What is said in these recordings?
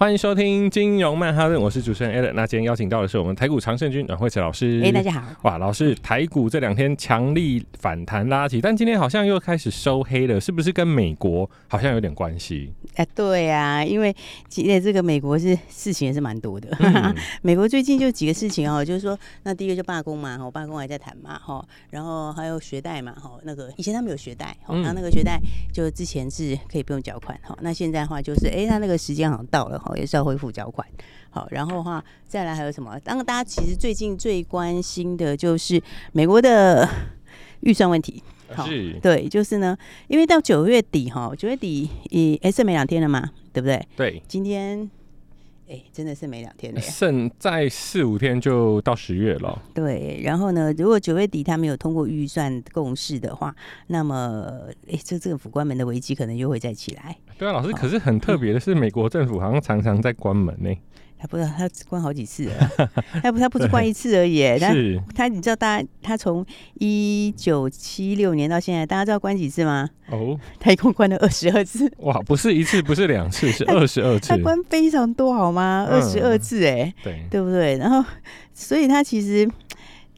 欢迎收听金融曼哈顿，我是主持人 Allen。那今天邀请到的是我们台股常胜军阮惠慈老师。哎，大家好！哇，老师，台股这两天强力反弹拉起，但今天好像又开始收黑了，是不是跟美国好像有点关系？哎，对啊，因为今天这个美国是事情也是蛮多的。嗯、美国最近就几个事情哦，就是说，那第一个就罢工嘛，哈，罢工还在谈嘛，哈，然后还有学贷嘛，哈，那个以前他们有学贷，哈，然后那个学贷就之前是可以不用缴款，哈，那现在的话就是，哎，他那个时间好像到了，哈。也是要恢复缴款，好，然后的话再来还有什么？当大家其实最近最关心的就是美国的 预算问题，好，对，就是呢，因为到九月底哈，九月底也哎剩没两天了嘛，对不对？对，今天哎真的是没两天了，剩再四五天就到十月了。对，然后呢，如果九月底他没有通过预算共识的话，那么哎这政府关门的危机可能又会再起来。对啊，老师，可是很特别的是，美国政府好像常常在关门呢、欸。他不知道，他关好几次了。他不，他不是关一次而已。他他，你知道，大家他从一九七六年到现在，大家知道关几次吗？哦，他一共关了二十二次。哇，不是一次，不是两次，是 二十二次。他关非常多，好吗？二十二次，哎，对，对不对？然后，所以他其实。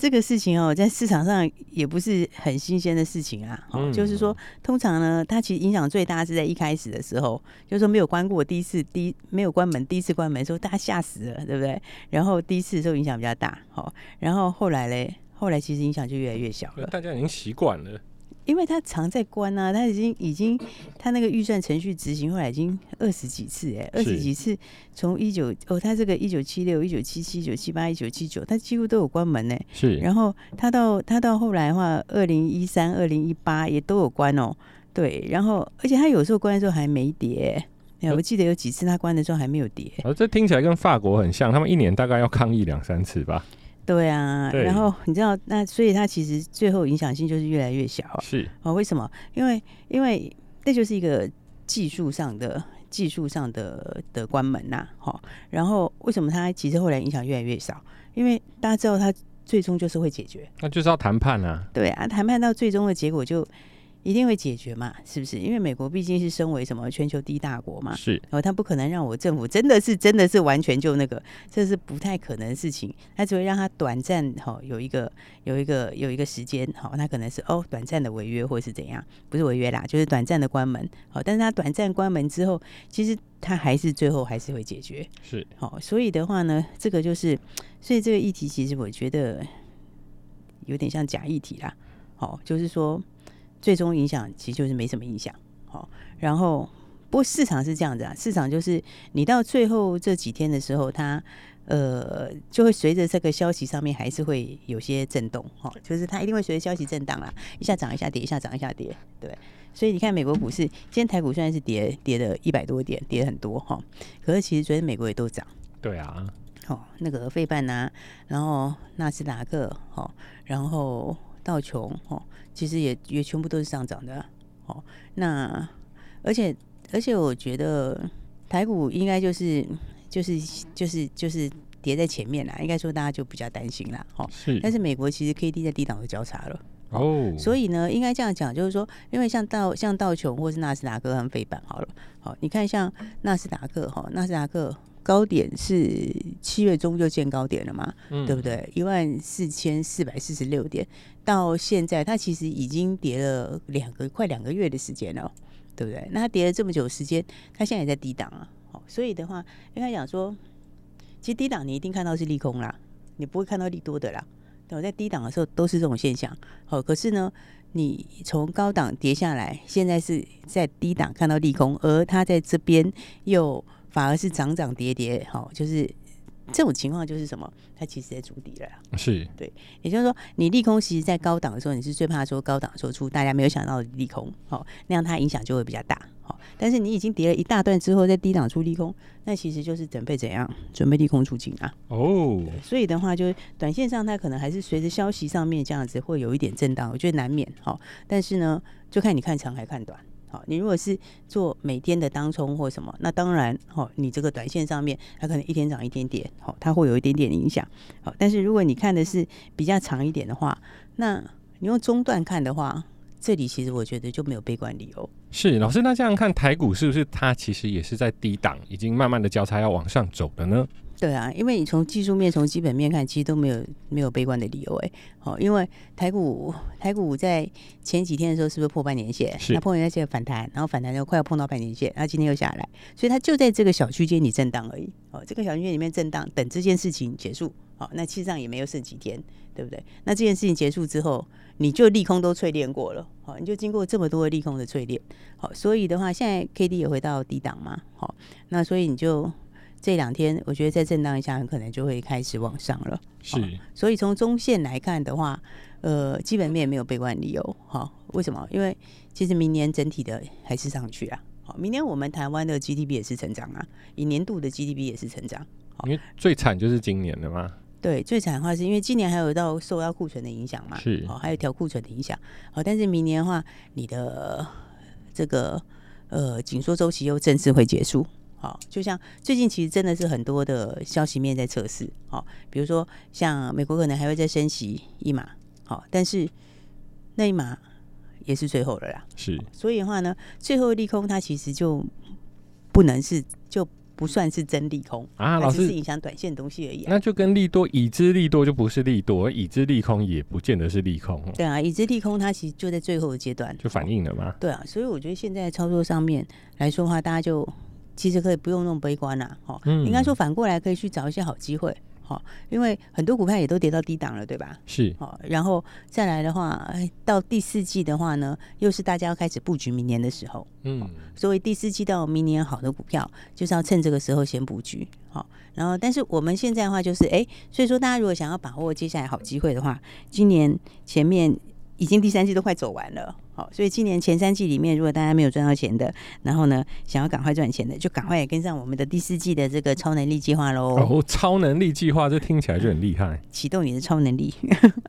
这个事情哦，在市场上也不是很新鲜的事情啊。哦，就是说，通常呢，它其实影响最大是在一开始的时候，就是说没有关过第一次，第一没有关门，第一次关门的时候，大家吓死了，对不对？然后第一次的时候影响比较大，好，然后后来嘞，后来其实影响就越来越小了，大家已经习惯了。因为他常在关啊，他已经已经他那个预算程序执行后来已经二十几次哎，二十几次从一九哦，他这个一九七六、一九七七、一九七八、一九七九，他几乎都有关门呢。是，然后他到他到后来的话，二零一三、二零一八也都有关哦。对，然后而且他有时候关的时候还没跌，哎，我记得有几次他关的时候还没有跌。哦，这听起来跟法国很像，他们一年大概要抗议两三次吧。对啊，对，然后你知道，那所以它其实最后影响性就是越来越小。是啊，为什么？因为因为那就是一个技术上的技术上的的关门呐，哈。然后为什么它其实后来影响越来越少？因为大家知道它最终就是会解决，那就是要谈判啊。对啊，谈判到最终的结果就。一定会解决嘛？是不是？因为美国毕竟是身为什么全球第一大国嘛，是，然后他不可能让我政府真的是真的是完全就那个，这是不太可能的事情。他只会让他短暂哈有一个有一个有一个时间哈，他可能是哦短暂的违约或是怎样，不是违约啦，就是短暂的关门。好，但是他短暂关门之后，其实他还是最后还是会解决。是，好，所以的话呢，这个就是，所以这个议题其实我觉得有点像假议题啦。好，就是说。最终影响其实就是没什么影响，好，然后不过市场是这样子啊，市场就是你到最后这几天的时候，它呃就会随着这个消息上面还是会有些震动，哈，就是它一定会随着消息震荡啦，一下涨一下跌，一下涨一下跌，对，所以你看美国股市今天台股虽然是跌跌了一百多点，跌很多哈，可是其实昨天美国也都涨，对啊，哦，那个费半呐，然后纳斯达克，好，然后。道琼哦，其实也也全部都是上涨的哦。那而且而且，我觉得台股应该就是就是就是就是跌在前面啦。应该说大家就比较担心啦。哦，是。但是美国其实 K D 在低档的交叉了哦，所以呢，应该这样讲，就是说，因为像道像道琼或是纳斯达克和费板好了，好，你看像纳斯达克哈，纳斯达克。高点是七月中就见高点了嘛，嗯、对不对？一万四千四百四十六点，到现在它其实已经跌了两个快两个月的时间了，对不对？那它跌了这么久时间，它现在也在低档啊。好，所以的话，应该讲说，其实低档你一定看到是利空啦，你不会看到利多的啦。我在低档的时候都是这种现象。好，可是呢，你从高档跌下来，现在是在低档看到利空，而它在这边又。反而是涨涨跌跌，好，就是。这种情况就是什么？它其实在筑底了，是对，也就是说，你利空其实，在高档的时候，你是最怕说高档的时候出大家没有想到的利空，好，那样它影响就会比较大，好。但是你已经跌了一大段之后，在低档出利空，那其实就是准备怎样？准备利空出尽啊。哦，所以的话，就是短线上它可能还是随着消息上面这样子会有一点震荡，我觉得难免，好。但是呢，就看你看长还看短。好，你如果是做每天的当冲或什么，那当然，好，你这个短线上面它可能一天涨一点点，好，它会有一点点影响。好，但是如果你看的是比较长一点的话，那你用中段看的话，这里其实我觉得就没有悲观理由。是老师，那这样看台股是不是它其实也是在低档，已经慢慢的交叉要往上走了呢？对啊，因为你从技术面、从基本面看，其实都没有没有悲观的理由哎。好，因为台股台股在前几天的时候是不是破半年线？是。那破半年线反弹，然后反弹就快要碰到半年线，然后今天又下来，所以它就在这个小区间里震荡而已。哦，这个小区间里面震荡，等这件事情结束。好，那其实上也没有剩几天，对不对？那这件事情结束之后，你就利空都淬炼过了。好，你就经过这么多的利空的淬炼。好，所以的话，现在 K D 也回到低档嘛。好，那所以你就。这两天，我觉得再震荡一下，很可能就会开始往上了。是，哦、所以从中线来看的话，呃，基本面也没有悲观理由。哈、哦，为什么？因为其实明年整体的还是上去啊。好、哦，明年我们台湾的 GDP 也是成长啊，以年度的 GDP 也是成长。哦、因为最惨就是今年的嘛。对，最惨的话是因为今年还有到受到库存的影响嘛。是，哦，还有调库存的影响。好、哦，但是明年的话，你的这个呃紧缩周期又正式会结束。好，就像最近其实真的是很多的消息面在测试，好，比如说像美国可能还会再升息一码，好，但是那一码也是最后了啦，是，所以的话呢，最后利空它其实就不能是就不算是真利空啊，老师是影响短线东西而已，啊，那就跟利多已知利多就不是利多，已知利空也不见得是利空，对啊，已知利空它其实就在最后的阶段就反应了嘛？对啊，所以我觉得现在操作上面来说的话，大家就。其实可以不用那么悲观啦，哈，应该说反过来可以去找一些好机会，哈，因为很多股票也都跌到低档了，对吧？是，哦然后再来的话，哎到第四季的话呢，又是大家要开始布局明年的时候，嗯，所以第四季到明年好的股票，就是要趁这个时候先布局，好，然后但是我们现在的话就是，哎，所以说大家如果想要把握接下来好机会的话，今年前面。已经第三季都快走完了，好，所以今年前三季里面，如果大家没有赚到钱的，然后呢，想要赶快赚钱的，就赶快也跟上我们的第四季的这个超能力计划喽。哦，超能力计划，这听起来就很厉害。启动你的超能力。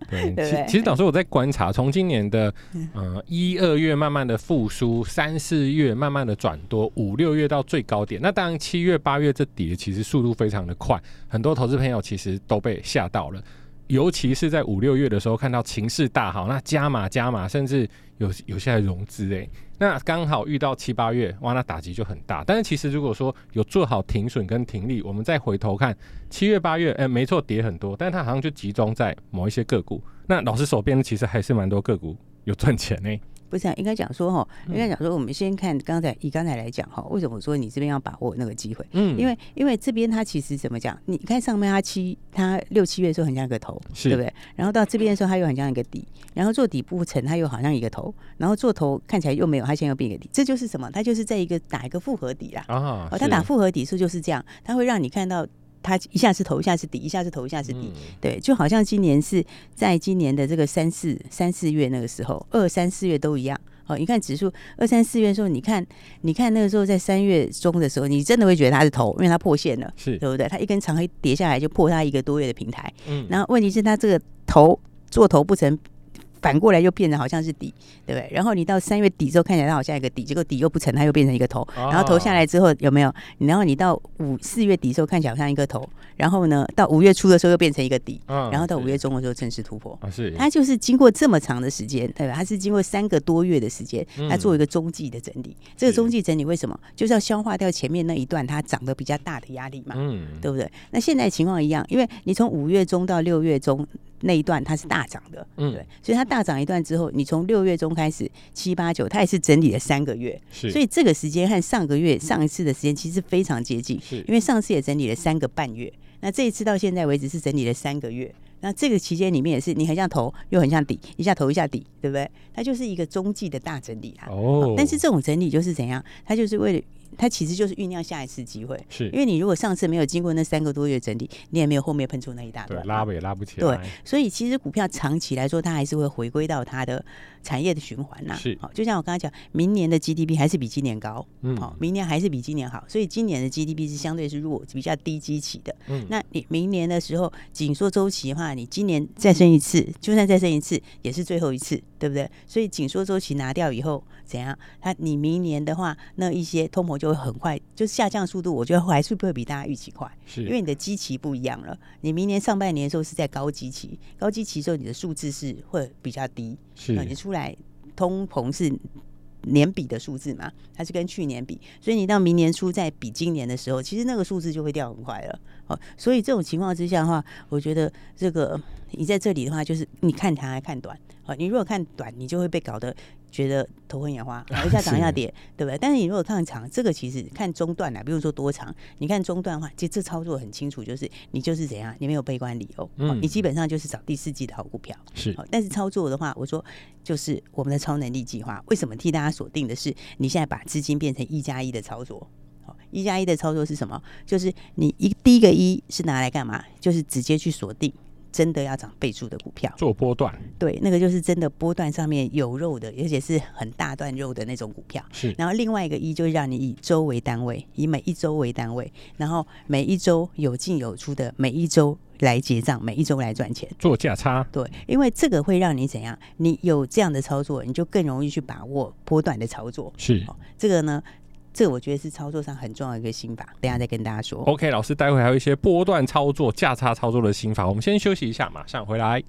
对，其实老师我在观察，从今年的呃一二月慢慢的复苏，三四月慢慢的转多，五六月到最高点。那当然七月八月这跌，其实速度非常的快，很多投资朋友其实都被吓到了。尤其是在五六月的时候，看到情势大好，那加码加码，甚至有有些还融资诶，那刚好遇到七八月，哇，那打击就很大。但是其实如果说有做好停损跟停利，我们再回头看七月八月，哎、欸，没错，跌很多，但是它好像就集中在某一些个股。那老师手边其实还是蛮多个股有赚钱呢。不是、啊，应该讲说哈，应该讲说，我们先看刚才以刚才来讲哈，为什么我说你这边要把握那个机会？嗯，因为因为这边它其实怎么讲？你看上面它七，它六七月的时候很像一个头，对不对？然后到这边的时候它又很像一个底，然后做底部层它又好像一个头，然后做头看起来又没有，它现在又变一个底，这就是什么？它就是在一个打一个复合底啦。啊，哦，它打复合底数就是这样，它会让你看到。它一下是头，一下是底，一下是头，一下是底，对，就好像今年是在今年的这个三四三四月那个时候，二三四月都一样。好，你看指数二三四月的时候，你看你看那个时候在三月中的时候，你真的会觉得它是头，因为它破线了，是对不对？它一根长黑跌下来就破它一个多月的平台。嗯，然后问题是它这个头做头不成。反过来又变成好像是底，对不对？然后你到三月底之后看起来它好像一个底，结果底又不成，它又变成一个头。然后头下来之后有没有？然后你到五四月底的时候看起来好像一个头，然后呢到五月初的时候又变成一个底，然后到五月中的时候正式突破。是，它就是经过这么长的时间，对吧？它是经过三个多月的时间，它做一个中继的整理。这个中继整理为什么？就是要消化掉前面那一段它涨得比较大的压力嘛，嗯，对不对？那现在情况一样，因为你从五月中到六月中。那一段它是大涨的，嗯，对，所以它大涨一段之后，你从六月中开始七八九，它也是整理了三个月，是，所以这个时间和上个月上一次的时间其实非常接近，是，因为上次也整理了三个半月，那这一次到现在为止是整理了三个月，那这个期间里面也是你很像头又很像底，一下头一下底，对不对？它就是一个中继的大整理啊，哦，但是这种整理就是怎样？它就是为了它其实就是酝酿下一次机会。是，因为你如果上次没有经过那三个多月整理，你也没有后面喷出那一大堆，拉也拉不起来。对，所以其实股票长期来说，它还是会回归到它的产业的循环呐。是，好，就像我刚刚讲，明年的 GDP 还是比今年高，嗯，好，明年还是比今年好，所以今年的 GDP 是相对是弱，比较低基期的。嗯，那你明年的时候紧缩周期的话，你今年再升一次，就算再升一次，也是最后一次，对不对？所以紧缩周期拿掉以后，怎样？它你明年的话，那一些通膨就会很快，就下降速度，我觉得还是不会比大家预期快，是，因为你的基期不一样了。你明年上半年的时候是在高基期，高基期的时候你的数字是会比较低，是，你出来通膨是年比的数字嘛，它是跟去年比，所以你到明年初再比今年的时候，其实那个数字就会掉很快了。哦，所以这种情况之下的话，我觉得这个你在这里的话，就是你看长还看短。哦，你如果看短，你就会被搞得觉得头昏眼花，一下涨一下跌，对不对？但是你如果看长，这个其实看中段啊，比如说多长，你看中段的话，其实这操作很清楚，就是你就是怎样，你没有悲观理由，嗯，你基本上就是找第四季的好股票，是。但是操作的话，我说就是我们的超能力计划，为什么替大家锁定的是你现在把资金变成一加一的操作？好，一加一的操作是什么？就是你一第一个一是拿来干嘛？就是直接去锁定。真的要涨倍数的股票，做波段，对，那个就是真的波段上面有肉的，而且是很大段肉的那种股票。是，然后另外一个一就是让你以周为单位，以每一周为单位，然后每一周有进有出的，每一周来结账，每一周来赚钱，做价差。对，因为这个会让你怎样？你有这样的操作，你就更容易去把握波段的操作。是，这个呢。这我觉得是操作上很重要的一个心法，等下再跟大家说。OK，老师，待会还有一些波段操作、价差操作的心法，我们先休息一下，马上回来。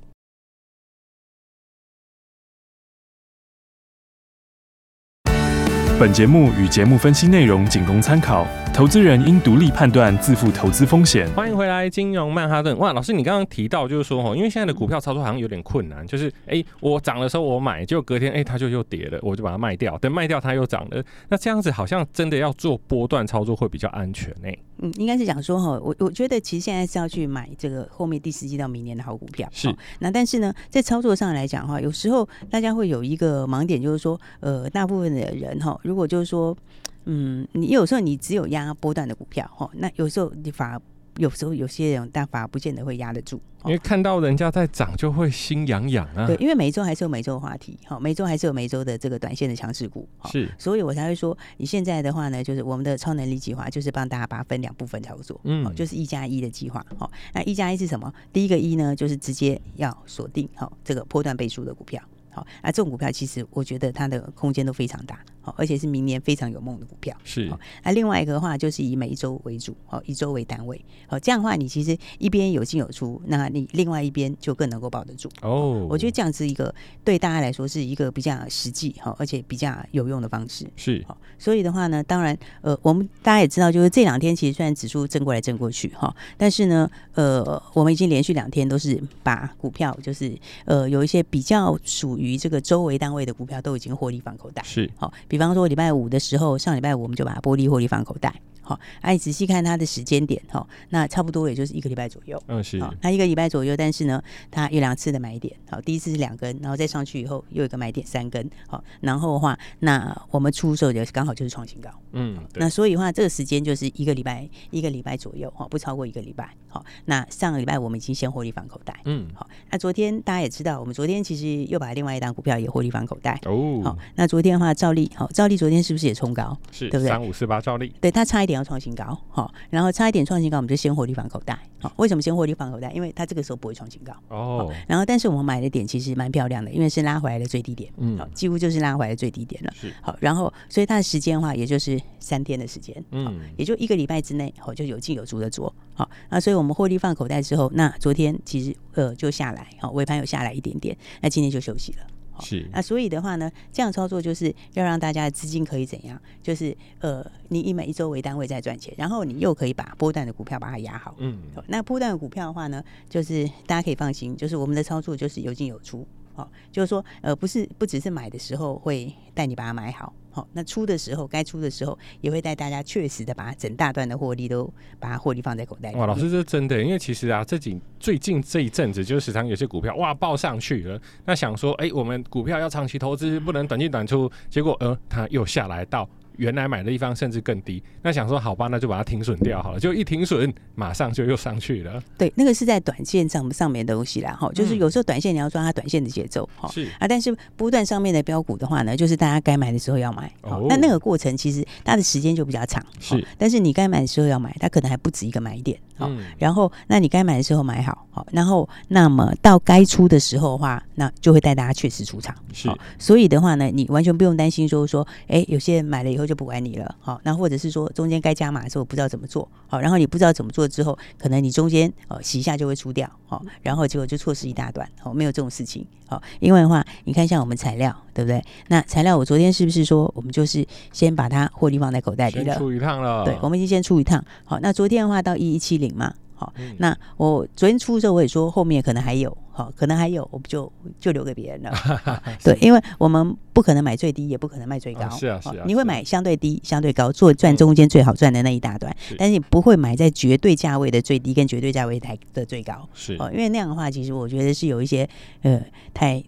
本节目与节目分析内容仅供参考，投资人应独立判断，自负投资风险。欢迎回来，金融曼哈顿。哇，老师，你刚刚提到就是说，哦，因为现在的股票操作好像有点困难，就是，哎，我涨的时候我买，结果隔天，哎，它就又跌了，我就把它卖掉，等卖掉它又涨了。那这样子好像真的要做波段操作会比较安全呢？嗯，应该是讲说，哈，我我觉得其实现在是要去买这个后面第四季到明年的好股票。是。那但是呢，在操作上来讲的话，有时候大家会有一个盲点，就是说，呃，大部分的人哈，如果就是说，嗯，你有时候你只有压波段的股票哈，那有时候你反而有时候有些人但反而不见得会压得住。因为看到人家在涨，就会心痒痒啊。对，因为每周还是有每周的话题，哈，每周还是有每周的这个短线的强势股，是，所以我才会说，你现在的话呢，就是我们的超能力计划，就是帮大家把它分两部分操作，嗯，就是一加一的计划，好，那一加一是什么？第一个一呢，就是直接要锁定好这个波段倍数的股票。好，那这种股票其实我觉得它的空间都非常大，好，而且是明年非常有梦的股票。是，那另外一个的话就是以每一周为主，好，一周为单位，好，这样的话你其实一边有进有出，那你另外一边就更能够保得住。哦，我觉得这样子一个对大家来说是一个比较实际，好，而且比较有用的方式。是，好，所以的话呢，当然，呃，我们大家也知道，就是这两天其实虽然指数震过来震过去，哈，但是呢，呃，我们已经连续两天都是把股票，就是呃，有一些比较属于。这个周为单位的股票都已经获利放口袋，是好。比方说礼拜五的时候，上礼拜五我们就把玻璃获利放口袋。好，哎、啊，你仔细看它的时间点，哈，那差不多也就是一个礼拜左右。嗯，是。好，那一个礼拜左右，但是呢，它有两次的买点。好，第一次是两根，然后再上去以后又有一个买点三根。好，然后的话，那我们出售的刚好就是创新高。嗯，那所以的话，这个时间就是一个礼拜，一个礼拜左右，哈，不超过一个礼拜。好，那上个礼拜我们已经先获利放口袋。嗯，好，那昨天大家也知道，我们昨天其实又把另外一档股票也获利放口袋。哦，好，那昨天的话，照例，好，照例昨天是不是也冲高？是，对不对？三五四八照例，对，它差一点要创新高。好，然后差一点创新高，我们就先获利放口袋。好，为什么先获利放口袋？因为它这个时候不会创新高。哦。然后，但是我们买的点其实蛮漂亮的，因为是拉回来的最低点。嗯。好，几乎就是拉回来的最低点了。是。好，然后，所以它的时间的话，也就是三天的时间。嗯。也就一个礼拜之内，好，就有进有出的做。好，那所以我们获利放口袋之后，那昨天其实呃就下来，好，尾盘有下来一点点，那今天就休息了。是，啊所以的话呢，这样操作就是要让大家的资金可以怎样？就是呃，你以每一周为单位在赚钱，然后你又可以把波段的股票把它压好。嗯，那波段的股票的话呢，就是大家可以放心，就是我们的操作就是有进有出。哦，就是说呃，不是不只是买的时候会带你把它买好。好，那出的时候该出的时候，也会带大家确实的把整大段的获利都把它获利放在口袋里。哇，老师这是真的，因为其实啊，这几最近这一阵子，就是时常有些股票哇爆上去了，那想说，哎、我们股票要长期投资，不能短进短出，结果呃，它又下来到原来买的地方甚至更低。那想说好吧，那就把它停损掉好了。就一停损，马上就又上去了。对，那个是在短线上上面的东西啦，哈，就是有时候短线你要抓它短线的节奏，哈、嗯，啊，但是波段上面的标股的话呢，就是大家该买的时候要买，哦，那那个过程其实它的时间就比较长，是，但是你该买的时候要买，它可能还不止一个买点，好、嗯，然后那你该买的时候买好，好，然后那么到该出的时候的话，那就会带大家确实出场，是，所以的话呢，你完全不用担心说说，哎、欸，有些人买了以后就不管你了，好，那或者是说中间该加码的时候不知道怎么做，好，然后你不知道怎么做之后，可能你中间哦洗一下就会出掉，好，然后结果就错失一大段，好，没有这种事情，好，因为的话，你看像我们材料，对不对？那材料我昨天是不是说我们就是先把它获利放在口袋里了？出一趟了，对，我们已经先出一趟，好，那昨天的话到一一七零嘛。好，那我昨天出的时候我也说后面可能还有，好，可能还有，我们就就留给别人了。对，因为我们不可能买最低，也不可能卖最高。是啊，是啊。你会买相对低、相对高，做赚中间最好赚的那一大段，但是你不会买在绝对价位的最低跟绝对价位台的最高。是哦，因为那样的话，其实我觉得是有一些呃太。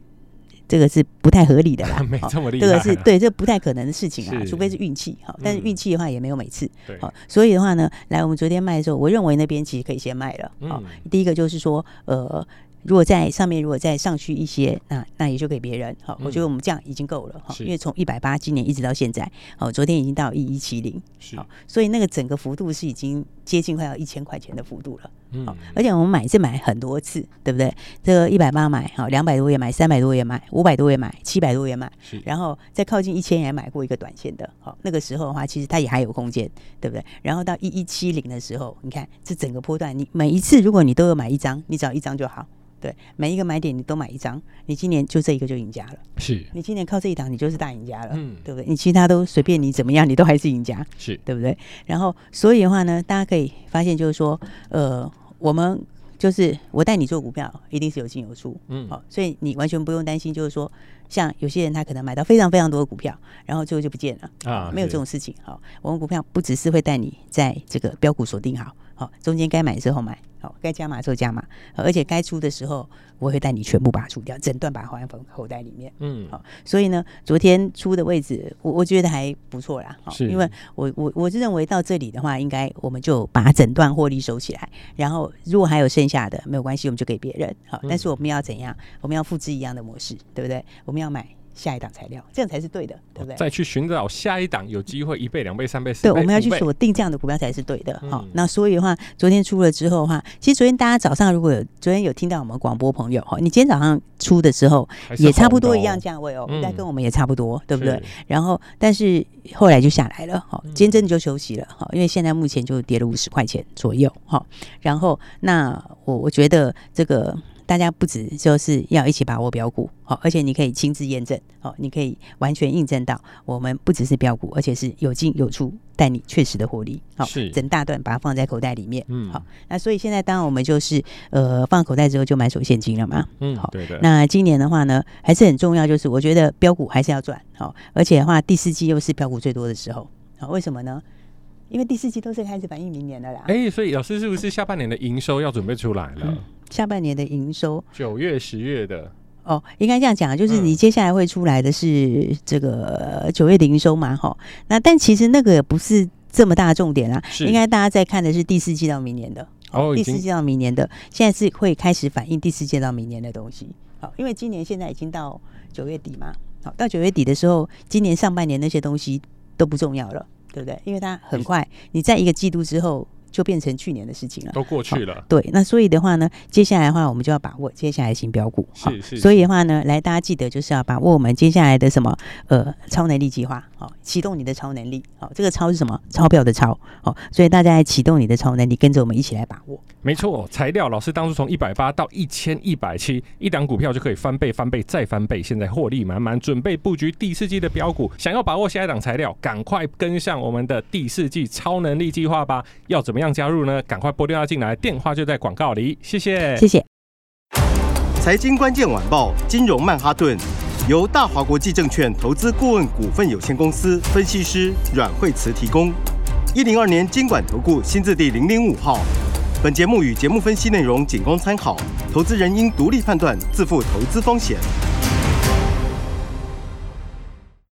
这个是不太合理的啦，没这么厉害。这个是对，这不太可能的事情啊，除非是运气哈。但是运气的话也没有每次。好，所以的话呢，来我们昨天卖的时候，我认为那边其实可以先卖了。好，第一个就是说，呃。如果在上面，如果再上去一些，那那也就给别人。好，我觉得我们这样已经够了。哈，因为从一百八今年一直到现在，哦，昨天已经到一一七零，好，所以那个整个幅度是已经接近快要一千块钱的幅度了。好，而且我们买是买很多次，对不对？这个一百八买，好，两百多也买，三百多也买，五百多也买，七百多也买，然后再靠近一千也买过一个短线的。好，那个时候的话，其实它也还有空间，对不对？然后到一一七零的时候，你看这整个波段，你每一次如果你都有买一张，你只要一张就好。对，每一个买点你都买一张，你今年就这一个就赢家了。是，你今年靠这一档，你就是大赢家了，嗯，对不对？你其他都随便你怎么样，你都还是赢家，是对不对？然后，所以的话呢，大家可以发现，就是说，呃，我们就是我带你做股票，一定是有进有出，嗯，好，所以你完全不用担心，就是说，像有些人他可能买到非常非常多的股票，然后最后就不见了啊，没有这种事情。好，我们股票不只是会带你在这个标股锁定好。好，中间该买的时候买，好，该加码的时候加码，而且该出的时候，我会带你全部把它出掉，整段把它放在口袋里面。嗯，好，所以呢，昨天出的位置，我我觉得还不错啦。好，因为我我我是认为到这里的话，应该我们就把整段获利收起来，然后如果还有剩下的，没有关系，我们就给别人。好，但是我们要怎样？我们要复制一样的模式，对不对？我们要买。下一档材料，这样才是对的，对不对？再去寻找下一档有机会一倍、两倍、三倍、四倍。对，我们要去锁定这样的股票才是对的。好、嗯，那所以的话，昨天出了之后的话，其实昨天大家早上如果有昨天有听到我们广播朋友哈，你今天早上出的时候也差不多一样价位哦，应该跟我们也差不多，对不对？然后，但是后来就下来了。好，今天真的就休息了。好，因为现在目前就跌了五十块钱左右。好，然后那我我觉得这个。大家不止就是要一起把握标股，好，而且你可以亲自验证，好，你可以完全印证到我们不只是标股，而且是有进有出，带你确实的获利，好，是整大段把它放在口袋里面，嗯，好，那所以现在当然我们就是呃放口袋之后就买手现金了嘛，嗯，好，对对。那今年的话呢，还是很重要，就是我觉得标股还是要赚，好，而且的话第四季又是标股最多的时候，好，为什么呢？因为第四季都是开始反映明年的啦，哎、欸，所以老师是不是下半年的营收要准备出来了？嗯下半年的营收，九月、十月的哦，应该这样讲，就是你接下来会出来的是这个九月的营收嘛？哈，那但其实那个也不是这么大的重点啦，应该大家在看的是第四季到明年的哦，第四季到明年的，现在是会开始反映第四季到明年的东西。好，因为今年现在已经到九月底嘛，好，到九月底的时候，今年上半年那些东西都不重要了，对不对？因为它很快，你在一个季度之后。就变成去年的事情了，都过去了。对，那所以的话呢，接下来的话，我们就要把握接下来的新标股。是是，是。所以的话呢，来大家记得就是要把握我们接下来的什么呃超能力计划，好，启动你的超能力。好，这个超是什么？钞票的钞。好，所以大家来启动你的超能力，跟着我们一起来把握。没错，材料老师当初从一百八到一千一百七，一档股票就可以翻倍、翻倍再翻倍。现在获利满满，准备布局第四季的标股。想要把握下一档材料，赶快跟上我们的第四季超能力计划吧。要怎么样？加入呢？赶快拨电话进来，电话就在广告里。谢谢，谢谢。财经关键晚报，金融曼哈顿，由大华国际证券投资顾问股份有限公司分析师阮慧慈提供。一零二年金管投顾新字第零零五号。本节目与节目分析内容仅供参考，投资人应独立判断，自负投资风险。